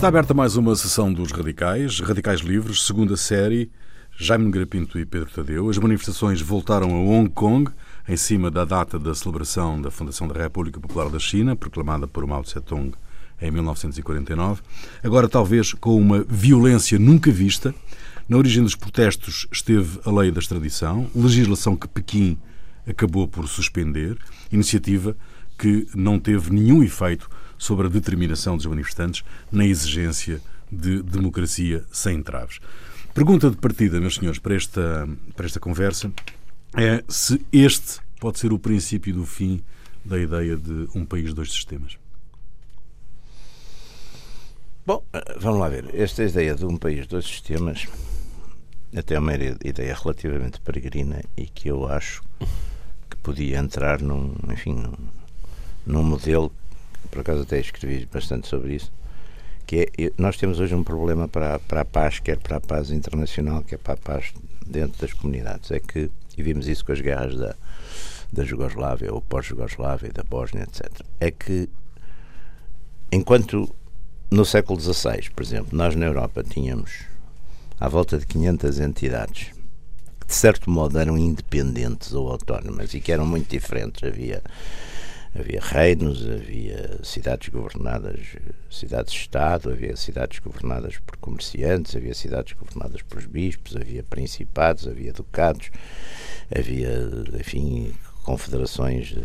Está aberta mais uma sessão dos Radicais, Radicais Livres, segunda série, Jaime Nogueira Pinto e Pedro Tadeu. As manifestações voltaram a Hong Kong, em cima da data da celebração da Fundação da República Popular da China, proclamada por Mao Tse-tung em 1949. Agora, talvez com uma violência nunca vista. Na origem dos protestos esteve a lei da extradição, legislação que Pequim acabou por suspender, iniciativa que não teve nenhum efeito sobre a determinação dos manifestantes na exigência de democracia sem entraves. Pergunta de partida, meus senhores, para esta, para esta conversa é se este pode ser o princípio do fim da ideia de um país, dois sistemas. Bom, vamos lá ver. Esta ideia de um país, dois sistemas, até é uma ideia relativamente peregrina e que eu acho que podia entrar num, enfim, num, num modelo por acaso até escrevi bastante sobre isso, que é, nós temos hoje um problema para, para a paz, quer para a paz internacional, quer para a paz dentro das comunidades. É que, e vimos isso com as guerras da, da Jugoslávia, ou pós-Jugoslávia, da Bósnia, etc. É que, enquanto no século XVI, por exemplo, nós na Europa tínhamos à volta de 500 entidades que, de certo modo, eram independentes ou autónomas e que eram muito diferentes. Havia havia reinos, havia cidades governadas, cidades-estado, havia cidades governadas por comerciantes, havia cidades governadas por bispos, havia principados, havia ducados, havia, enfim, confederações de,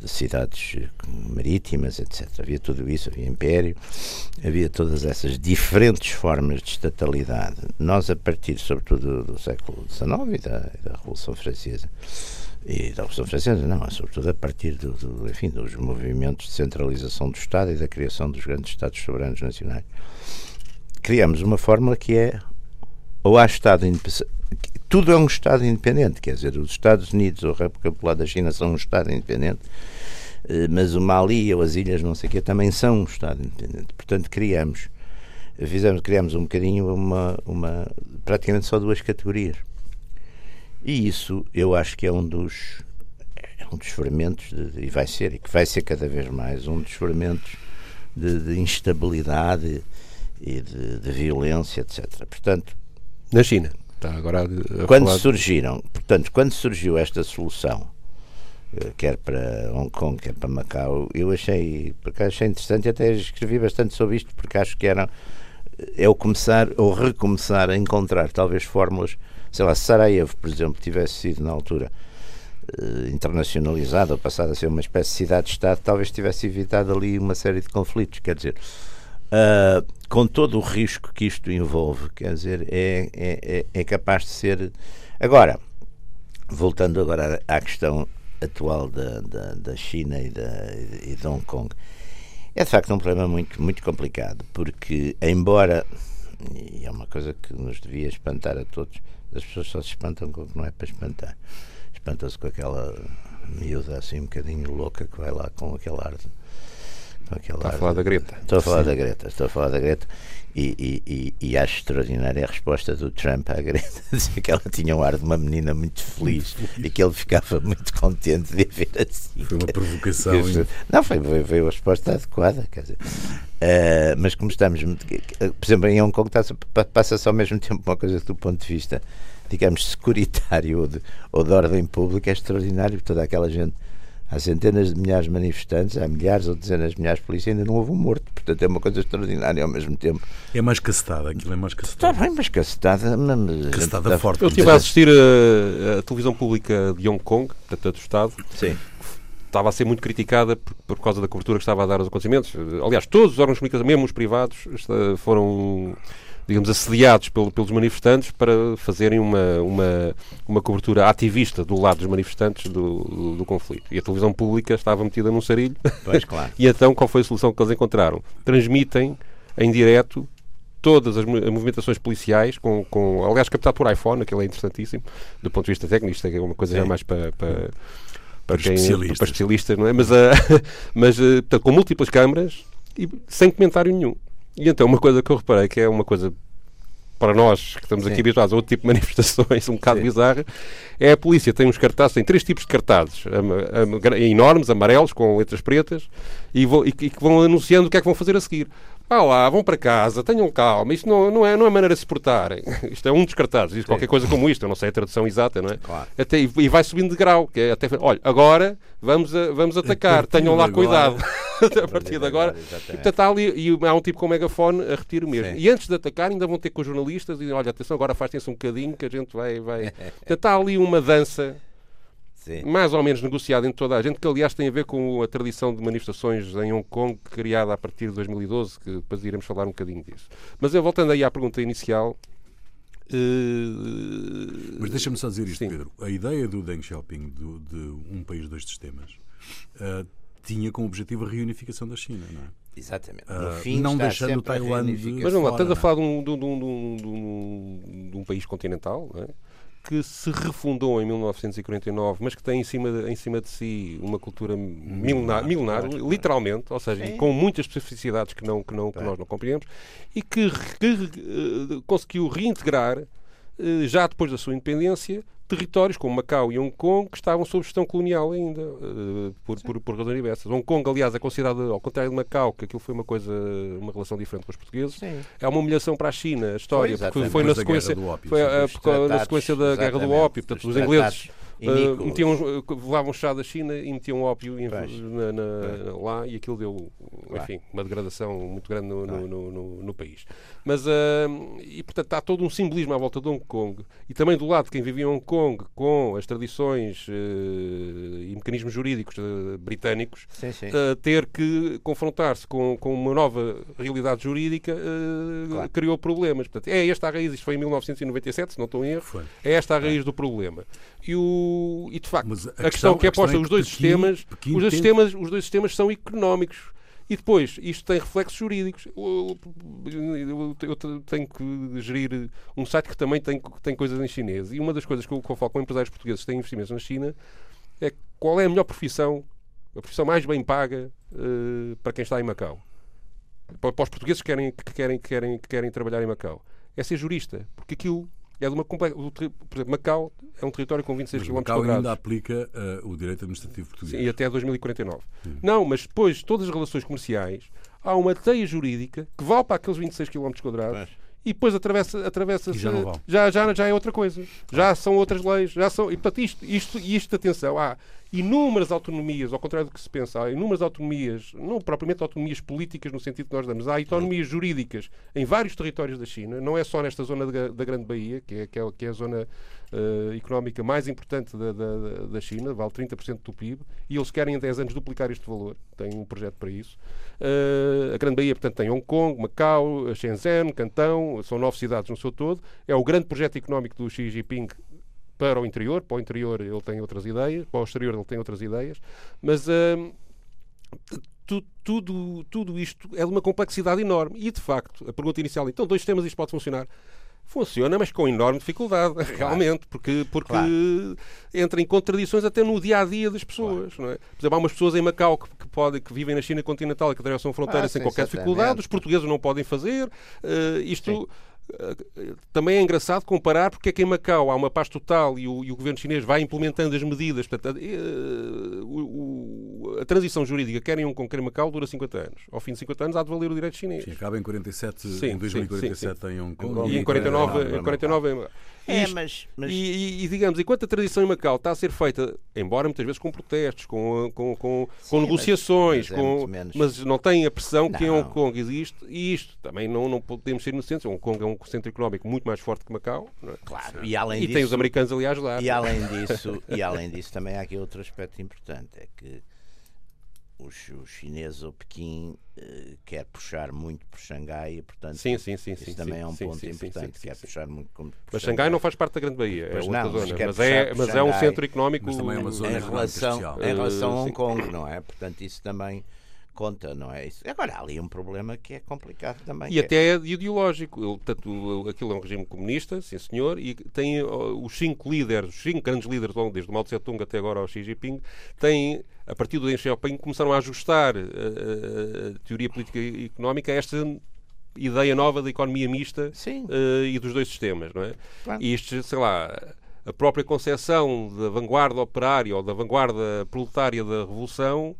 de cidades marítimas, etc. Havia tudo isso, havia império, havia todas essas diferentes formas de estatalidade. Nós, a partir, sobretudo, do século XIX e da, da Revolução Francesa, e da Revolução Francesa, não, sobretudo a partir do, do, enfim, dos movimentos de centralização do Estado e da criação dos grandes Estados soberanos nacionais. Criamos uma fórmula que é ou há Estado independente, tudo é um Estado independente, quer dizer, os Estados Unidos ou a República Popular da China são um Estado independente, eh, mas o Mali ou as ilhas não sei o quê também são um Estado independente. Portanto, criamos, fizemos, criamos um bocadinho uma, uma praticamente só duas categorias e isso eu acho que é um dos, é um dos fermentos, de, e vai ser, e que vai ser cada vez mais, um dos fermentos de, de instabilidade e de, de, violência, etc. Portanto, na China. Está agora a quando falar... surgiram, portanto, quando surgiu esta solução, eh, quer para Hong Kong, quer para Macau, eu achei, porque achei interessante, até escrevi bastante sobre isto, porque acho que era é o começar ou recomeçar a encontrar talvez fórmulas sei lá, Sarajevo, por exemplo, tivesse sido na altura uh, internacionalizada ou passada a ser uma espécie de cidade-estado, talvez tivesse evitado ali uma série de conflitos. Quer dizer, uh, com todo o risco que isto envolve, quer dizer, é, é, é, é capaz de ser. Agora, voltando agora à questão atual da, da, da China e, da, e de Hong Kong, é de facto um problema muito, muito complicado, porque, embora, e é uma coisa que nos devia espantar a todos, as pessoas só se espantam com o que não é para espantar. Espanta-se com aquela miúda assim um bocadinho louca que vai lá com aquele ar. Com aquele Está ar, a falar da Greta. Estou a falar Sim. da Greta, estou a falar da Greta. E, e, e, acho extraordinária a resposta do Trump à Greta, dizer que ela tinha um ar de uma menina muito feliz e que ele ficava muito contente de a ver assim. Foi uma provocação. não, foi, foi, a resposta adequada. Quer dizer, uh, mas como estamos. Por exemplo, em Hong Kong passa-se ao mesmo tempo uma coisa que, do ponto de vista, digamos, securitário ou de, ou de ordem pública é extraordinário. Toda aquela gente Há centenas de milhares de manifestantes, há milhares ou dezenas de milhares de polícias, ainda não houve um morto. Portanto, é uma coisa extraordinária ao mesmo tempo. É mais cacetada, aquilo é mais cacetada. Está bem, mas cacetada. Mas cacetada forte. Eu estive a assistir a, a, televisão pública de Hong Kong, portanto, do Estado. Sim estava a ser muito criticada por, por, causa da cobertura que estava a dar aos acontecimentos. Aliás, todos os órgãos de comunicação, mesmo os privados, foram digamos, assediados pelo, pelos manifestantes para fazerem uma, uma, uma cobertura ativista do lado dos manifestantes do, do, do conflito. E a televisão pública estava metida num sarilho. Pois, claro. e então qual foi a solução que eles encontraram? Transmitem em direto todas as movimentações policiais, com, com aliás, captado por iPhone, aquilo é interessantíssimo, do ponto de vista técnico, isto é uma coisa Sim. já mais para, para, para, quem, especialistas. para especialistas, não é? Mas, uh, mas uh, portanto, com múltiplas câmaras e sem comentário nenhum. E então uma coisa que eu reparei que é uma coisa para nós que estamos Sim. aqui habituados a outro tipo de manifestações um bocado bizarra, é a polícia tem uns cartazes, tem três tipos de cartazes enormes, amarelos, com letras pretas, e, vão, e, que vão anunciando o que é que vão fazer a seguir. Vá lá, vão para casa, tenham calma, isto não, não, é, não é maneira de se portarem. Isto é um descartado, diz qualquer coisa como isto, eu não sei a tradução exata, não é? Claro. Até, e vai subindo de grau, que é até, olha, agora vamos, a- vamos atacar, tenham lá de cuidado. agora. a partir de agora. E, portanto, há ali, e há um tipo com megafone a repetir o mesmo. Sim. E antes de atacar, ainda vão ter com os jornalistas e dizem, olha, atenção, agora afastem-se um bocadinho que a gente vai... vai... Portanto, há ali uma dança Sim. mais ou menos negociada entre toda a gente, que aliás tem a ver com a tradição de manifestações em Hong Kong, criada a partir de 2012, que depois iremos falar um bocadinho disso. Mas eu voltando aí à pergunta inicial. eh, Mas deixa-me só dizer isto, Sim. Pedro. A ideia do Deng Xiaoping, do- de um país, dois sistemas, ah, tinha como objetivo a reunificação da China, não é? Exatamente. Ah, No fim, não deixando sempre a Taiwan de- reunificação. Mas vamos lá, estamos a não falar de um, de um- de um- de um- de um- de um país continental não é? Que se refundou em 1949, mas que tem em cima de, em cima de si uma cultura milenar, milenar literalmente, ou seja, com muitas especificidades que, não, que, não, que nós não compreendemos, e que, que, eh, conseguiu reintegrar, já depois da sua independência, territórios como Macau e Hong Kong que estavam sob gestão colonial ainda, eh, por, por, por razões diversas. Hong Kong, aliás, é considerado, ao contrário de Macau, que aquilo foi uma coisa, uma relação diferente com os portugueses, Sim. é uma humilhação para a China, a história, Foi, porque foi na sequência, do Ópio, foi, sim. eh, sequência da Guerra do Ópio, portanto, os ingleses iníquos. metiam, eh, levavam chá da China e metiam ópio na- na- lá e aquilo deu, enfim, uma degradação muito grande no, no- no- no- país. Mas, ah, e portanto, há todo um simbolismo à volta de Hong Kong e também do lado de quem vivia em Hong Kong com as tradições eh, e mecanismos jurídicos eh, britânicos, Sim, sim. uh, ter que confrontar-se com, com uma nova realidade jurídica uh, Claro. criou problemas. Portanto, é esta a raiz, isto foi em 1997, se não estou em erro, Foi. é esta a raiz do problema. E, o, e de facto, Mas a questão, questão- que é posta, é os dois Pequim- sistemas, Pequim os dois tem- sistemas, os dois sistemas são económicos. E depois, isto tem reflexos jurídicos. Eu, tenho que gerir um site que também tem, tem coisas em chinês. E uma das coisas que eu, que eu falo com empresários portugueses que têm investimentos na China é qual é a melhor profissão, a profissão mais bem paga eh, para quem está em Macau. Para, para os portugueses que querem, que, querem, que, querem, que querem trabalhar em Macau. É ser jurista. Porque aquilo é de uma Por exemplo, Macau é um território com 26 Mas km Macau ainda aplica ah, o direito administrativo português. Sim, e até 2049. Não, mas depois, todas as relações comerciais, há uma teia jurídica que vale para aqueles 26 km quadrados e depois atravessa, atravessa já já, já, já é outra coisa. Já são outras leis. Já são, e portanto, isto, isto, isto, atenção, há inúmeras autonomias, ao contrário do que se pensa, há inúmeras autonomias, não propriamente autonomias políticas no sentido que nós damos, há autonomias jurídicas em vários territórios da China, não é só nesta zona da, Grande Bahia, que é, que é, que é a zona eh, económica mais importante da, da, da China, vale 30% do PIB, e eles querem em 10 anos duplicar este valor, têm um projeto para isso. Eh, a Grande Bahia, portanto, tem Hong Kong, Macau, Shenzhen, Cantão, são nove cidades no seu todo, é o grande projeto económico do Xi Jinping para o interior, para o interior ele tem outras ideias, para o exterior ele tem outras ideias, mas hum, tu- tudo, tudo isto é de uma complexidade enorme. E de facto, a pergunta inicial, então, dois sistemas isto pode funcionar? Funciona, mas com enorme dificuldade, realmente, porque, porque Claro. entra em contradições até no dia a dia das pessoas. Não é? Por exemplo, há umas pessoas em Macau que, que, podem, que vivem na China continental e que atravessam a fronteira Ah, sem sim, qualquer dificuldade, os portugueses não podem fazer. Eh, isto. eh, Também é engraçado comparar porque é que em Macau há uma paz total e o, e o governo chinês vai implementando as medidas. Portanto, eh, o- a transição jurídica, quer em Hong Kong, quer em Macau, dura 50 anos. Ao fim de 50 anos há de valer o direito chinês. Sim, acaba em 47, Sim, em sim, 2047 sim, em Hong Kong. E em 49, em 49 em- É, Isto- mas, mas E, e- digamos, enquanto a tradição em Macau está a ser feita, embora muitas vezes com protestos, com, com, com, com Sim, negociações, mas- é com, mas não tem a pressão que em Não. Hong Kong existe, e isto também não, não podemos ser inocentes. Hong Kong é um centro económico muito mais forte que Macau, não é? claro, e além e disso, tem os americanos ali a ajudar. E além disso, e além disso também há aqui outro aspecto importante, é que os, os chineses ou Pequim eh, quer puxar muito por Xangai e portanto Sim, sim, sim, isso sim, também sim, é um sim, ponto importante, sim, quer sim. puxar muito por Mas Xangai não faz parte da Grande Bahia, é outra não, mas zona. Mas é, mas é um centro económico. Mas também é uma zona em relação, em relação a Eh, Hong sim. Kong, não é? Portanto, isso também conta, não é? Isso. Agora, há ali um problema que é complicado também. E é- até é ideológico. Ele, portanto, aquilo é um regime comunista, sim senhor, e tem os cinco líderes, os cinco grandes líderes, desde o Mao Tse Tung até agora ao Xi Jinping, têm, a partir do Deng Xiaoping, começaram a ajustar eh, a, a- a teoria política e económica a esta ideia nova da economia mista eh, e dos dois sistemas, não é? Claro. E isto, sei lá, a própria concepção da vanguarda operária ou da vanguarda proletária da revolução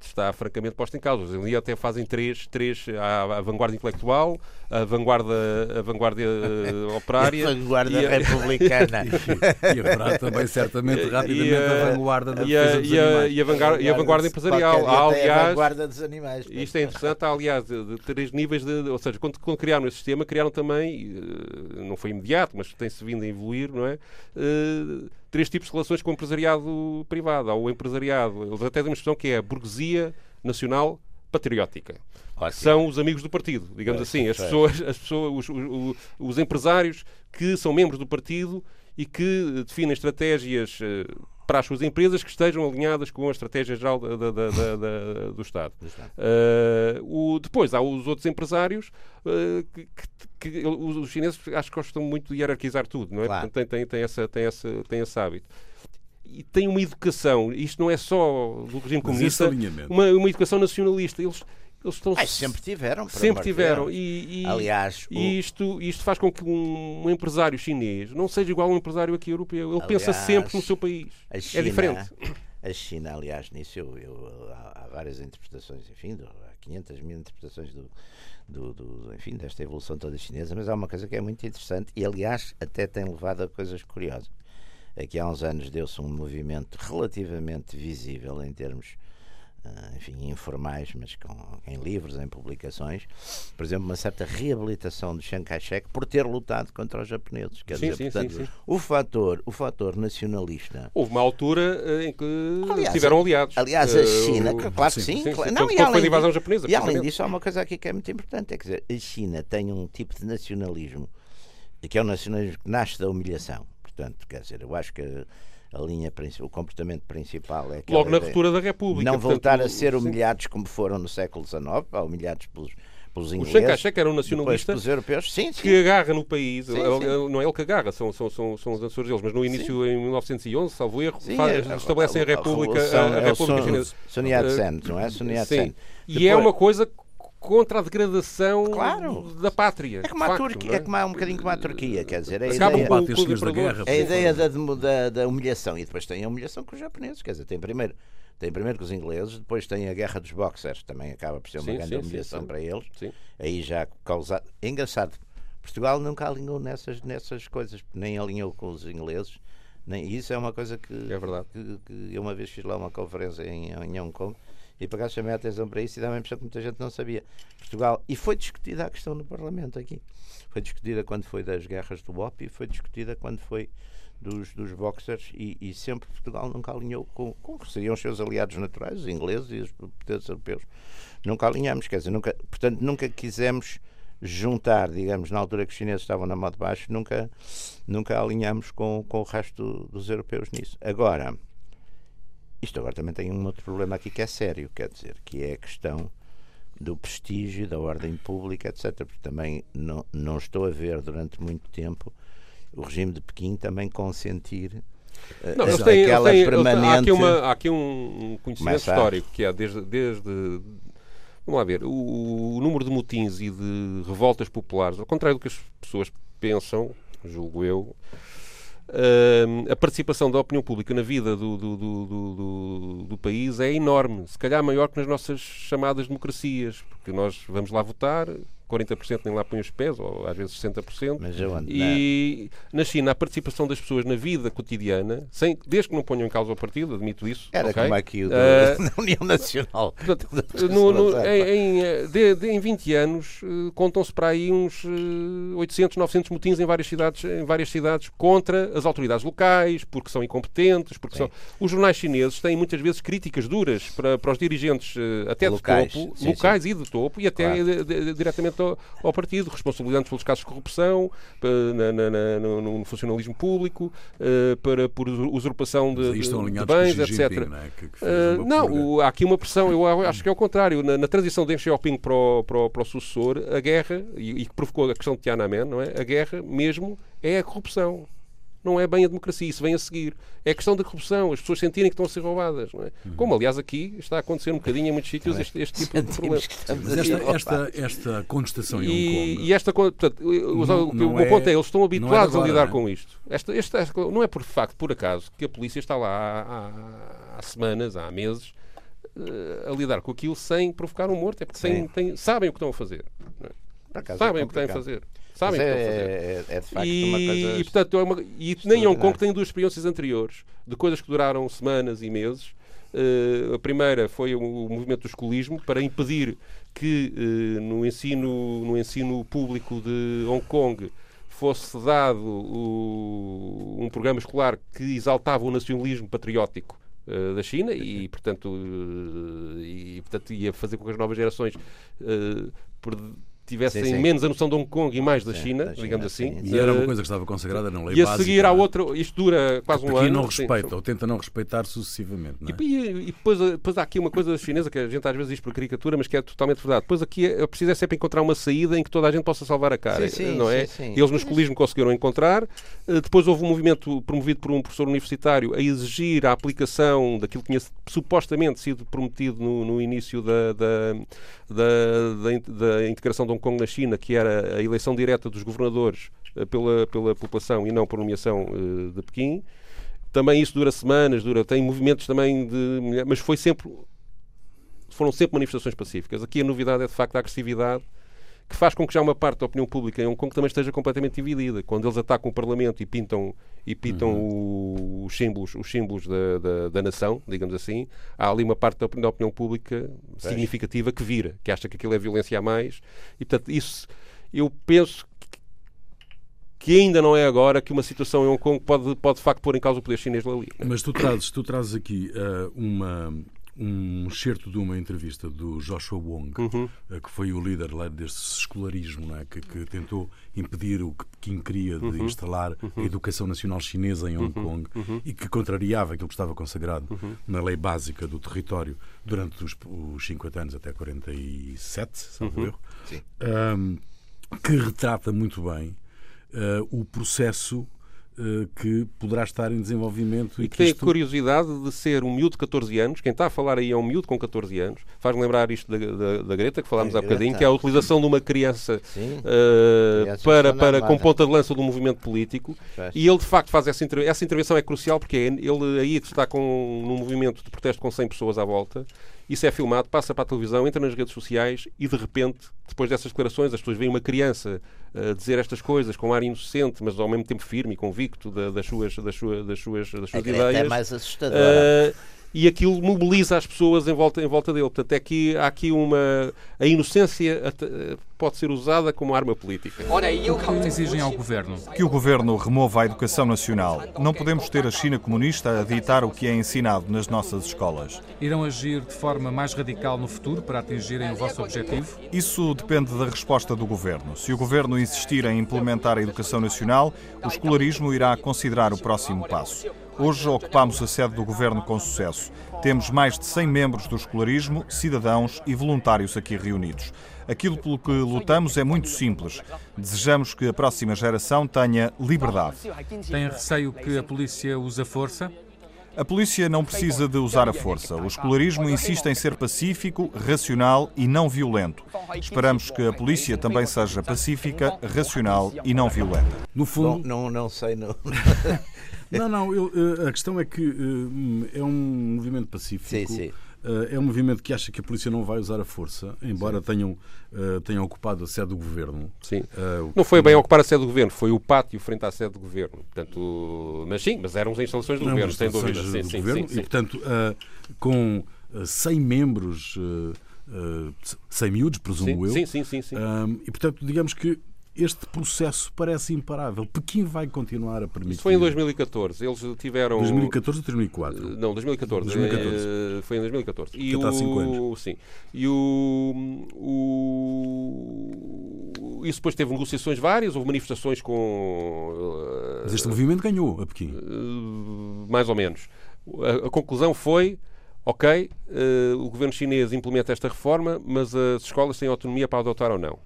está francamente posta em causa. Hoje em dia até fazem três, três a, a vanguarda intelectual, a vanguarda, a vanguarda uh, operária a vanguarda e a, republicana. e, haverá também, certamente, rapidamente, a, a, vanguarda da e a, e a, e a, vanguarda, e a vanguarda empresarial. Há, aliás, a vanguarda dos animais. Isto é interessante, há, aliás, de, de três níveis de. Ou seja, quando, quando criaram esse sistema, criaram também, uh, não foi imediato, mas tem-se vindo a evoluir, não é? Uh, três tipos de relações com o empresariado privado. Há o empresariado, eles até têm uma expressão que é a burguesia nacional patriótica. Ótimo. São os amigos do partido, digamos é, assim. As pessoas, as pessoas os, os, os, empresários que são membros do partido e que definem estratégias eh, para as suas empresas que estejam alinhadas com a estratégia geral da, da, da, do Estado. Uh, o, depois há os outros empresários uh, que, que, que, os chineses acho que gostam muito de hierarquizar tudo, não é? Claro. Portanto, tem, tem, tem, essa, tem, essa, tem esse hábito e tem uma educação, isto não é só do regime comunista, uma, uma educação nacionalista. Eles, eles estão Ai, sempre tiveram sempre tiveram. E, e, aliás e o... isto isto faz com que um, um, empresário chinês não seja igual a um empresário aqui europeu. Ele aliás, pensa sempre no seu país. é China, é diferente. a China aliás nisso eu, eu há, há, várias interpretações enfim do, há 500 mil interpretações do, do, do, enfim desta evolução toda chinesa mas há uma coisa que é muito interessante e aliás até tem levado a coisas curiosas Aqui há uns anos deu-se um movimento relativamente visível em termos Uh, enfim, informais, mas com, em livros, em publicações, por exemplo, uma certa reabilitação de Chiang Kai-shek por ter lutado contra os japoneses. Quer sim, dizer, sim, portanto, sim, o fator, o fator nacionalista. Houve uma altura eh, em que aliás, tiveram aliados. Aliás, a China, uh, claro que sim. claro, não, e além, invasão japonesa, e além disso, há uma coisa aqui que é muito importante: é que a China tem um tipo de nacionalismo que é o nacionalismo que nasce da humilhação. Portanto, quer dizer, eu acho que a linha, o comportamento principal é que logo na ruptura da República não voltar a ser humilhados sim. como foram no século XIX, humilhados pelos pelos ingleses. O Chiang Kai-shek era um nacionalista europeus. Sim, sim. que agarra no país, sim, sim. não é ele que agarra, são, são, são, são os Açores deles, mas no início, em 1911, salvo erro, faz, é, estabelecem a, a, a República, a, a, República é Chinesa. Sun Yat-sen, não é? Sun Yat-sen. E é uma coisa contra a degradação claro. da pátria. É como, facto, Turquia, é? é como um bocadinho como a Turquia, quer dizer, a Acaba ideia, com, com da guerra, a ideia da, da, da, humilhação e depois tem a humilhação com os japoneses, quer dizer, tem primeiro, tem primeiro com os ingleses, depois tem a guerra dos boxers, também acaba por ser uma sim, grande sim, humilhação sim, para eles, aí já causado. É engraçado, Portugal nunca alinhou nessas, nessas coisas, nem alinhou com os ingleses. Nem, isso é uma coisa que, é verdade. Que, que eu uma vez fiz lá uma conferência em, em Hong Kong e por acaso chamei a atenção para isso e dá a impressão que muita gente não sabia. Portugal, e foi discutida a questão no Parlamento aqui. Foi discutida quando foi das guerras do OP e foi discutida quando foi dos, dos boxers e, e sempre Portugal nunca alinhou com, com que seriam os seus aliados naturais, os ingleses e os potentes europeus. Nunca alinhamos, quer dizer, nunca, portanto, nunca quisemos juntar, digamos, na altura que os chineses estavam na mão de baixo, nunca, nunca alinhamos com, com o resto dos europeus nisso. Agora, isto agora também tem um outro problema aqui que é sério, quer dizer, que é a questão do prestígio, da ordem pública, etc. Porque também não, não estou a ver durante muito tempo o regime de Pequim também consentir eh, não, eles têm, aquela eles têm, permanente... Há aqui, uma, há aqui um conhecimento histórico que é desde, desde vamos lá ver, o, o, número de motins e de revoltas populares, ao contrário do que as pessoas pensam, julgo eu, a participação da opinião pública na vida do, do, do, do, país é enorme, se calhar maior que nas nossas chamadas democracias, porque nós vamos lá votar, 40% nem lá põe os pés, ou às vezes 60%. Mas eu ando, e na China, a participação das pessoas na vida cotidiana, sem, desde que não ponham em causa o partido, admito isso. Era okay? como aqui o do, uh, na União Nacional. Portanto, no, no, em, em, de, de, em 20 anos, uh, contam-se para aí uns uh, 800, 900 motins em várias, cidades, em várias cidades contra as autoridades locais, porque são incompetentes, porque são... Os jornais chineses têm muitas vezes críticas duras para, para os dirigentes, até locais, de topo, sim, locais sim. e de topo, e até claro. de, de, diretamente ao, ao partido, responsabilizando pelos casos de corrupção, na, na, na, no, no, funcionalismo público, uh, para, por usurpação de, de, bens, etc. Não, é? que, que uh, não o, há aqui uma pressão, eu acho que é o contrário. Na, transição de Deng Xiaoping para o, para, o, para o sucessor, a guerra, e, e que provocou a questão de Tiananmen, não é? a guerra mesmo é a corrupção não é bem a democracia, isso vem a seguir. É questão da corrupção, as pessoas sentirem que estão a ser roubadas. Não é? Uhum. Como, aliás, aqui está a acontecer um bocadinho em muitos sítios este, este tipo de problema. Esta, esta, esta contestação em Hong Kong. E esta, portanto, não, o, meu é, ponto é, eles estão é habituados é agora, a lidar com isto. Esta, esta, esta, não é por facto, por acaso, que a polícia está lá há, há, há semanas, há meses, uh, a lidar com aquilo sem provocar um morto, é porque têm, têm, sabem o que estão a fazer. É? Sabem é o que têm a fazer. Sabem fazer. É, é, de facto e, uma coisa. E, portanto, é uma, e nem Hong Kong tem duas experiências anteriores de coisas que duraram semanas e meses. Uh, a primeira foi o, o, movimento do escolismo para impedir que uh, no, ensino, no ensino público de Hong Kong fosse dado o, um programa escolar que exaltava o nacionalismo patriótico uh, da China e, portanto, e, portanto, ia fazer com que as novas gerações tivessem sim, sim. menos a noção de Hong Kong e mais da, sim, China, da China, digamos assim. E era uma coisa que estava consagrada na lei E a básica, seguir há outra, isto dura quase um ano. E não respeita, ou tenta não respeitar sucessivamente. Não é? E, e, e depois, depois, há aqui uma coisa chinesa que a gente às vezes diz por caricatura, mas que é totalmente verdade. Depois aqui é, preciso é sempre encontrar uma saída em que toda a gente possa salvar a cara, não é? Eles no escolismo conseguiram encontrar. Eh, depois houve um movimento promovido por um professor universitário a exigir a aplicação daquilo que tinha supostamente sido prometido no, no início da, da, da, da integração de Hong Kong na China, que era a eleição direta dos governadores eh, pela, pela população e não por nomeação uh, de Pequim. Também isso dura semanas, dura, tem movimentos também de. Mas foi sempre. Foram sempre manifestações pacíficas. Aqui a novidade é de facto a agressividade que faz com que já uma parte da opinião pública em Hong Kong também esteja completamente dividida. Quando eles atacam o Parlamento e pintam, e pintam uhum. os símbolos, os símbolos da, da, da, nação, digamos assim, há ali uma parte da opinião, da opinião pública significativa que vira, que acha que aquilo é violência a mais. E, portanto, isso eu penso que ainda não é agora que uma situação em Hong Kong pode, pode de facto pôr em causa o poder chinês ali. Mas tu trazes, tu trazes aqui uh, uma, um excerto de uma entrevista do Joshua Wong, uhum. uh, que foi o líder lá deste escolarismo, é? que, que, tentou impedir o que Pequim queria de uhum. instalar uhum. a educação nacional chinesa em Hong uhum. Kong uhum. e que contrariava aquilo que estava consagrado uhum. na lei básica do território durante os, os 50 anos até 47, salvo erro. Um, que retrata muito bem uh, o processo uh, que poderá estar em desenvolvimento. E, e que tem isto... a curiosidade de ser um miúdo de 14 anos, quem está a falar aí é um miúdo com 14 anos, faz lembrar isto da, da, da Greta, que falámos é, há bocadinho, que é a utilização de uma criança uh, para, para, com ponta de lança do movimento político, faz. e ele de facto faz essa intervenção. Essa intervenção é crucial porque é ele aí está com, num movimento de protesto com 100 pessoas à volta, isso é filmado, passa para a televisão, entra nas redes sociais e de repente, depois dessas declarações, as pessoas veem uma criança uh, dizer estas coisas com um ar inocente, mas ao mesmo tempo firme e convicto da, das suas, das suas, das suas, das suas é ideias. É mais assustadora. Uh, e aquilo mobiliza as pessoas em volta, em volta dele. Portanto, é que há aqui uma. A inocência pode ser usada como arma política. Exigem ao governo que o governo remova a educação nacional. Não podemos ter a China comunista a ditar o que é ensinado nas nossas escolas. Irão agir de forma mais radical no futuro para atingirem o vosso objetivo? Isso depende da resposta do governo. Se o governo insistir em implementar a educação nacional, o escolarismo irá considerar o próximo passo. Hoje ocupamos a sede do Governo com sucesso. Temos mais de 100 membros do escolarismo, cidadãos e voluntários aqui reunidos. Aquilo pelo que lutamos é muito simples. Desejamos que a próxima geração tenha liberdade. Tem receio que a polícia use a força? A polícia não precisa de usar a força. O escolarismo insiste em ser pacífico, racional e não violento. Esperamos que a polícia também seja pacífica, racional e não violenta. No fundo, não, não, não sei, não. Não, não, eu, eh, a questão é que uh, é um movimento pacífico. Sim, sim. Uh, é um movimento que acha que a polícia não vai usar a força, embora tenham, uh, tenham ocupado a sede do governo. Sim. não foi bem ocupar a sede do governo, foi o pátio frente à sede do governo. Portanto, mas sim, mas eram as instalações do não, governo, sem dúvida. Sim, sim, governo, sim, E, portanto, com 100 membros, 100 miúdos, presumo eu. Sim, sim, sim. sim. e, portanto, digamos que este processo parece imparável. Pequim vai continuar a permitir. Isso foi em 2014. Eles tiveram. 2014 ou 2004? Eh, não, 2014. 2014. É, foi em 2014. E o... há 5 anos. Sim. E o, o. Isso depois teve negociações várias, houve manifestações com. Eh, Mas este movimento ganhou a Pequim. Mais ou menos. A, a conclusão foi. Ok, uh, o governo chinês implementa esta reforma, mas as escolas têm autonomia para adotar ou não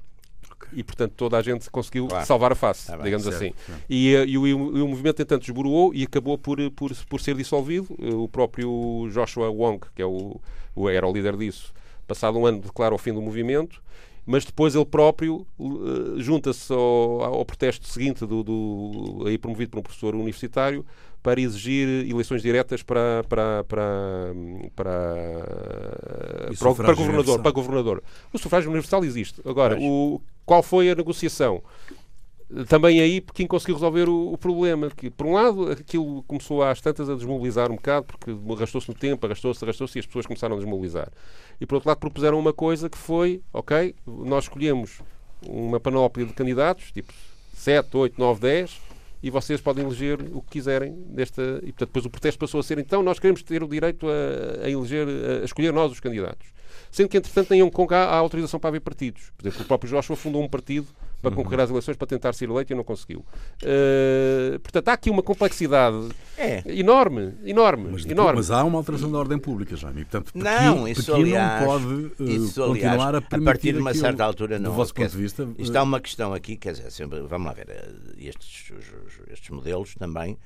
e, portanto, toda a gente conseguiu claro. salvar a face, tá digamos certo. assim. E, eh, e, o, e, o, movimento, entanto, esboroou e acabou por, por, por ser dissolvido. Eh, o próprio Joshua Wong, que é o, o, era o líder disso, passado um ano declara o fim do movimento mas depois ele próprio uh, junta-se ao, ao protesto seguinte, do, do, aí promovido por um professor universitário, para exigir eleições diretas para, para, para, para, para, para governador, para governador. O sufrágio universal existe. Agora, o, qual foi a negociação? também aí quem conseguiu resolver o, o, problema. Que, por um lado, aquilo começou às tantas a desmobilizar um bocado, porque arrastou-se no tempo, arrastou-se, arrastou-se e as pessoas começaram a desmobilizar. E por outro lado, propuseram uma coisa que foi: ok, nós escolhemos uma panóplia de candidatos, tipo 7, 8, 9, 10, e vocês podem eleger o que quiserem desta. E portanto, depois o protesto passou a ser: então, nós queremos ter o direito a, a eleger, a escolher nós os candidatos. Sendo que, entretanto, em Hong Kong há, há autorização para haver partidos. Por exemplo, o próprio Joshua fundou um partido para uhum. concorrer às eleições para tentar ser eleito e não conseguiu. Uh, portanto, há aqui uma complexidade é. enorme, enorme, mas, enorme. Mas há uma alteração da ordem pública, Jaime. Portanto, Pequim, não, isso, Pequim aliás, não pode uh, isso, aliás, continuar a A partir de uma certa altura, não. Do vosso ponto de vista, isto há uma questão aqui, quer dizer, sempre, vamos lá ver, estes, estes modelos também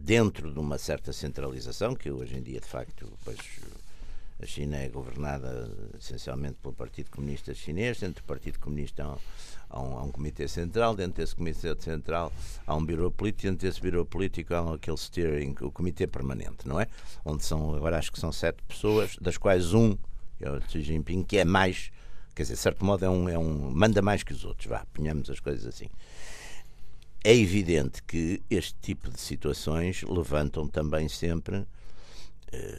dentro de uma certa centralização, que hoje em dia, de facto, pois, a China é governada essencialmente pelo Partido Comunista Chinês. Dentro do Partido Comunista há um, há um comitê central. Dentro desse comitê central há um biro político. Dentro desse biro político há aquele steering, o comitê permanente, não é? Onde são, agora acho que são sete pessoas, das quais um, que é o Xi Jinping, que é mais, quer dizer, de certo modo é um, é um manda mais que os outros. Vá, ponhamos as coisas assim. É evidente que este tipo de situações levantam também sempre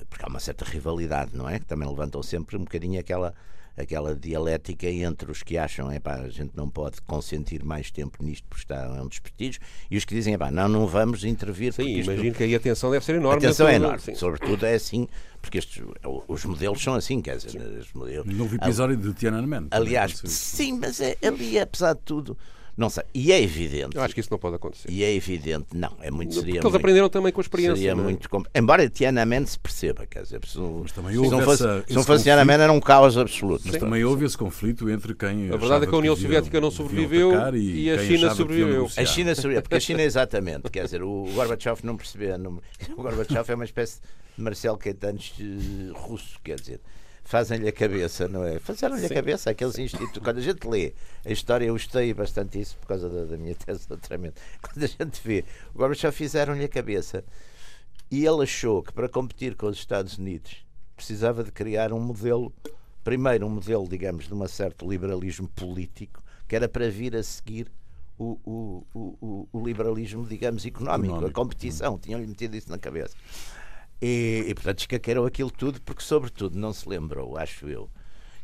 porque há uma certa rivalidade, não é? Que também levantam sempre um bocadinho aquela aquela dialética entre os que acham é a gente não pode consentir mais tempo nisto porque está é um desprestígio e os que dizem é não, não vamos intervir. Sim, imagino isto... que aí a tensão deve ser enorme. A tensão é enorme, sim. sobretudo é assim, porque estes, os modelos são assim, quer dizer, os modelos. Novo episódio de Tiananmen. Aliás, sim, mas é, ali, apesar de tudo, não sei. E é evidente. Eu acho que isso não pode acontecer. E é evidente, não. É muito seria. Porque eles aprenderam também com a experiência. Seria é? muito. Embora Tiananmen se perceba, quer dizer, se, mas também houve se não fosse, essa, se não fosse Tiananmen era um caos absoluto. Mas também houve esse conflito entre quem. A verdade é que a União Soviética não sobreviveu e, e a China sobreviveu. A China sobreviveu, porque a China, exatamente, quer dizer, o Gorbachev não percebeu. Não, o Gorbachev é uma espécie de Marcelo Caetano russo, quer dizer fazem-lhe a cabeça, não é? Fizeram-lhe a cabeça aqueles institutos. Quando a gente lê a história, eu gostei bastante isso por causa da, da minha tese de doutoramento. Quando a gente vê, o Gorbachev fizeram-lhe a cabeça e ele achou que para competir com os Estados Unidos precisava de criar um modelo, primeiro um modelo, digamos, de um certo liberalismo político, que era para vir a seguir o, o, o, o liberalismo, digamos, económico, económico. a competição. Tinham-lhe metido isso na cabeça. E, e portanto escaqueirou aquilo tudo porque, sobretudo, não se lembrou, acho eu,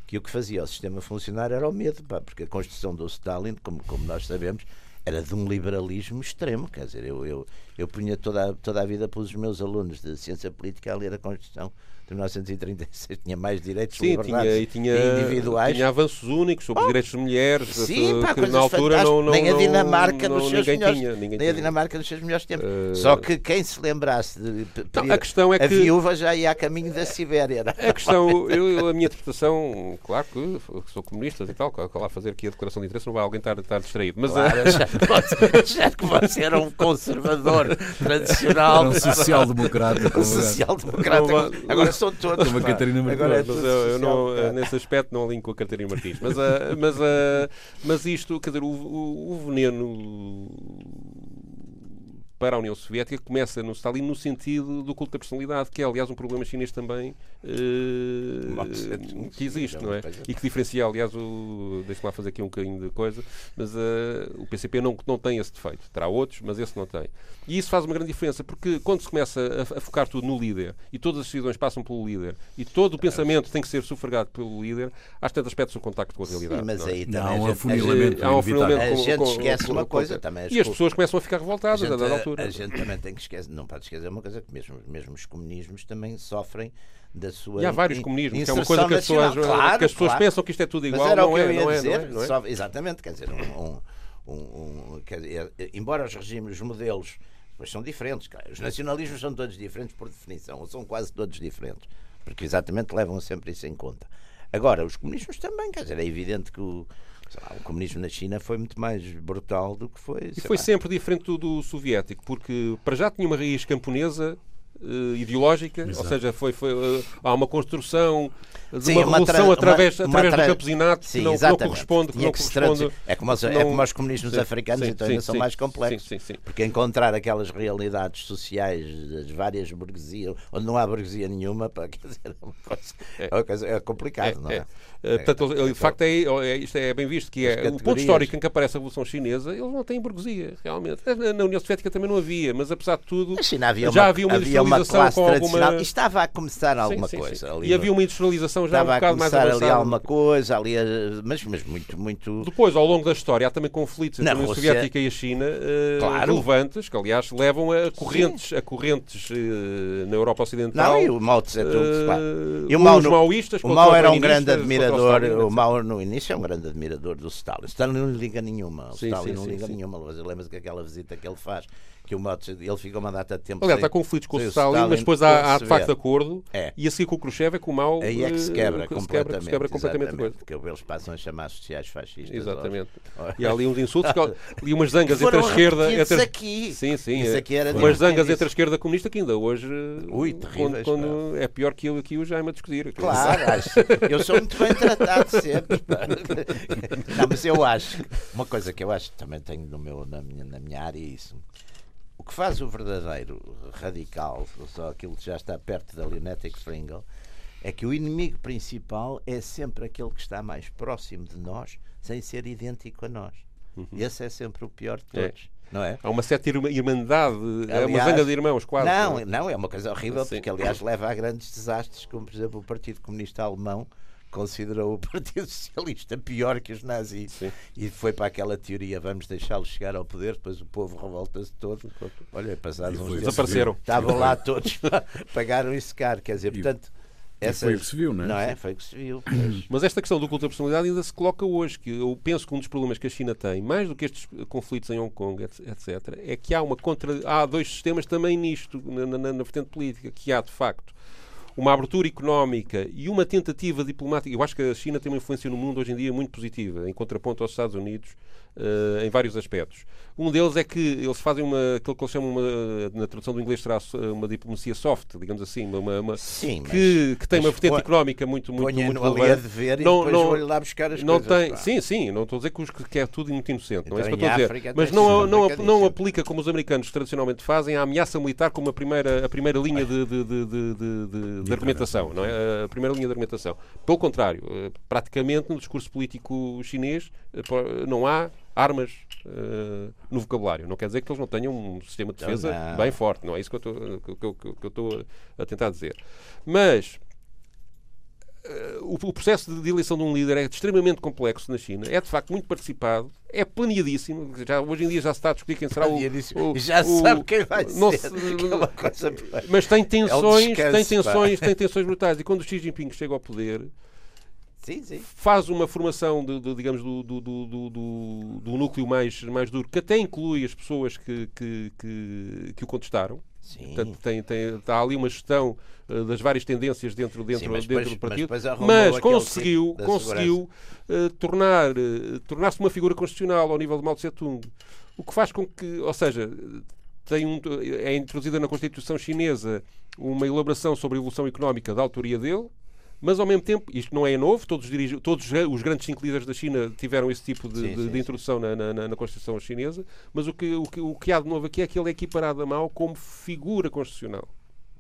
que o que fazia o sistema funcionar era o medo, pá, porque a Constituição do Stalin, como, como nós sabemos, era de um liberalismo extremo. Quer dizer, eu, eu, eu punha toda a, toda a vida para os meus alunos de ciência política a ler a Constituição de 1936 tinha mais direitos Sim, tinha, e tinha, individuais. Tinha avanços únicos sobre oh, os direitos de mulheres. Sim, pá, que na altura não, não, Nem a Dinamarca não, nos seus melhores, tinha, nem tinha. a Dinamarca nos seus melhores tempos. Uh... Só que quem se lembrasse de não, a questão é a que viúva já ia a caminho da Sibéria. A questão, eu, a minha interpretação, claro que sou comunista e tal, lá fazer aqui a declaração de interesse não vai alguém estar, estar distraído. Mas claro, uh... já, que você era um conservador tradicional, um social-democrata, um social-democrata. Agora são todos. Como a Catarina Martins. Agora é mas eu, eu não, nesse aspecto não alinho com a Catarina Martins. Mas, uh, mas, uh, mas isto, quer dizer, o, o, o veneno para a União Soviética começa no Stalin no sentido do culto da personalidade, que é aliás um problema chinês também uh, que existe, não é? E que diferencia, aliás, o. Deixa-me lá fazer aqui um bocadinho de coisa, mas uh, o PCP não, não tem esse defeito. Terá outros, mas esse não tem. E isso faz uma grande diferença, porque quando se começa a, a focar tudo no líder e todas as decisões passam pelo líder e todo o pensamento tem que ser sufragado pelo líder, há tantos aspectos o contacto com a realidade. Sim, mas não é? aí também há um afunilamento. Há um afunilamento. A gente esquece uma coisa também. E as pessoas começam a ficar revoltadas a dada altura. A gente também tem que esquecer, não pode esquecer uma coisa que mesmo, mesmo os comunismos também sofrem da sua. E há vários comunismos, que é uma coisa que as pessoas, claro, que as pessoas claro. pensam que isto é tudo igual. Mas não, é, não, é, dizer, não, é, não é? Só, exatamente, quer dizer, um, um, um, quer dizer, embora os regimes, os modelos, pois são diferentes. Claro. Os nacionalismos são todos diferentes por definição, ou são quase todos diferentes, porque exatamente levam sempre isso em conta. Agora, os comunismos também, quer dizer, é evidente que o Lá, o comunismo na China foi muito mais brutal do que foi. E foi lá. sempre diferente do, do, soviético, porque para já tinha uma raiz camponesa uh, ideológica, Exato. ou seja, foi, foi, uh, há uma construção de sim, uma, uma revolução através, uma, através tra... do campesinato sim, que não, não corresponde. Que não que corresponde é, como os, não... é como os comunismos sim, africanos, sim, então ainda são mais complexos. Porque encontrar aquelas realidades sociais das várias burguesias, onde não há burguesia nenhuma, para, quer dizer, é, uma coisa, é. uma coisa, é complicado, não é? é portanto, ele, de facto, é, é, isto é bem visto, que é o ponto histórico em que aparece a Revolução Chinesa, eles não têm burguesia, realmente. Na União Soviética também não havia, mas apesar de tudo, havia já uma, havia uma havia uma com alguma... Estava a começar alguma sim, sim, coisa. Ali, e havia uma industrialização já um bocado mais avançada. ali alguma coisa, ali, mas, mas muito, muito... Depois, ao longo da história, há também conflitos entre a União Rússia... Soviética e a China uh, claro. relevantes, que aliás levam a correntes, a correntes uh, na Europa Ocidental. Não, e o Mao Tse Tung, uh, E o Mao, no, maoístas, o Mao era um grande admirador, o Mao no início é um grande admirador do Stalin. Stalin não liga nenhuma, o sim, Stalin não liga nenhuma, lembra-se que aquela visita que ele faz que o Mao ele fica uma data de tempo. Aliás, há conflitos com o Stalin, Stalin, mas depois há, há de facto acordo. É. E a seguir com o Khrushchev é que o Mao. Aí é que se quebra uh, completamente. Se quebra, se quebra completamente. Porque eles passam a chamar sociais fascistas. Exatamente. Aos... E há ali uns insultos e umas zangas entre a esquerda. Entre... aqui. Sim, sim. Isso aqui era umas zangas entre a esquerda comunista que ainda hoje. Ui, terríveis, quando, quando é pior que eu aqui o Jaime a discutir. Claro, acho. Eu sou muito bem tratado sempre. Não, mas eu acho. Uma coisa que eu acho que também tenho no meu, na, minha, na minha área é isso o que faz o verdadeiro radical, só aquilo que já está perto da Lunatic Fringle, é que o inimigo principal é sempre aquele que está mais próximo de nós, sem ser idêntico a nós. Uhum. Esse é sempre o pior de é. todos. É. Não é? Há uma certa irmandade, aliás, é uma zanga de irmãos, quase. Não, não, é uma coisa horrível, Sim. porque aliás leva a grandes desastres, como por exemplo o Partido Comunista Alemão, considerou o Partido Socialista pior que os nazis Sim. e foi para aquela teoria vamos deixá-los chegar ao poder depois o povo revolta-se todo olha, passados uns dias desapareceram estavam lá todos pagaram isso caro quer dizer, portanto Essas, foi o que se viu, não é? Não é? Foi o que se viu. Mas esta questão do culto da personalidade ainda se coloca hoje, que eu penso que um dos problemas que a China tem, mais do que estes conflitos em Hong Kong, etc., é que há uma contra... há dois sistemas também nisto, na, na, na vertente política, que há de facto uma abertura económica e uma tentativa diplomática. Eu acho que a China tem uma influência no mundo hoje em dia muito positiva, em contraponto aos Estados Unidos, uh, em vários aspectos. Um deles é que eles fazem uma, aquilo que eles chamam, uma, na tradução do inglês, será uma diplomacia soft, digamos assim, uma, uma Sim, que, que tem uma vertente económica muito, muito, muito relevante. a dever não, e depois não, lá buscar as não coisas. Tem, sim, sim, não estou a dizer que, os, que é tudo muito inocente, então, não é isso que eu estou a dizer. Mas não, não, não aplica, como os americanos tradicionalmente fazem, a ameaça militar como a primeira, a primeira linha de, de, de, de, de argumentação, não é? A primeira linha de argumentação. Pelo contrário, eh, praticamente no discurso político chinês eh, não há armas uh, no vocabulário. Não quer dizer que eles não tenham um sistema de defesa não, não. bem forte. Não é isso que eu estou a tentar dizer. Mas o, o, processo de eleição de um líder é extremamente complexo na China. É de facto muito participado. É planeadíssimo. Já, hoje em dia já se está a discutir quem será o. o já se sabe quem vai não ser. Se, é mas tem tensões, é descanso, tem tensões, tem tensões brutais. E quando o Xi Jinping chega ao poder Sim, sim. faz uma formação, de, de digamos, do, do, do, do, do, núcleo mais, mais duro, que até inclui as pessoas que, que, que, que o contestaram. Sim. Portanto, tem, tem, está ali uma gestão uh, das várias tendências dentro, dentro, Sim, dentro depois, do partido, mas, mas conseguiu, tipo conseguiu uh, tornar, uh, tornar-se uma figura constitucional ao nível de Mao Tse Tung. O que faz com que, ou seja, tem um, é introduzida na Constituição chinesa uma elaboração sobre a evolução económica da autoria dele, mas ao mesmo tempo, isto não é novo, todos, dirige, todos os grandes cinco líderes da China tiveram esse tipo de, sim, de, sim, de introdução na, na, na, Constituição chinesa, mas o que, o, que, o que há de novo aqui é que ele é equiparado a Mao como figura constitucional.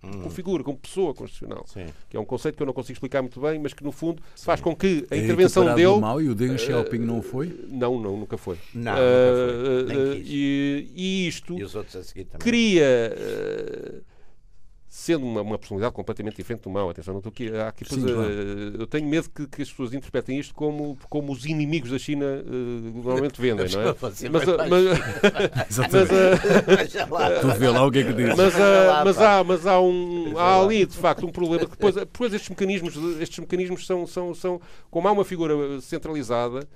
Hum. Como figura, como pessoa constitucional. Sim. Que é um conceito que eu não consigo explicar muito bem, mas que no fundo faz com que a é intervenção dele. O Mao e o Deng Xiaoping uh, não foi? Não, não, nunca foi. Não, uh, nunca foi. Uh, e, e, isto e cria sendo uma, uma personalidade completamente diferente do mal. Atenção, não estou aqui. Há aqui Sim, claro. uh, eu tenho medo que, que, as pessoas interpretem isto como, como os inimigos da China uh, normalmente vendem, não é? Mas, uh, mas, mas, tu vê lá o que é que diz. Mas, mas, há, mas há, um, há ali, de facto, um problema. Que depois, depois estes mecanismos, estes mecanismos são, são, são, como há uma figura centralizada,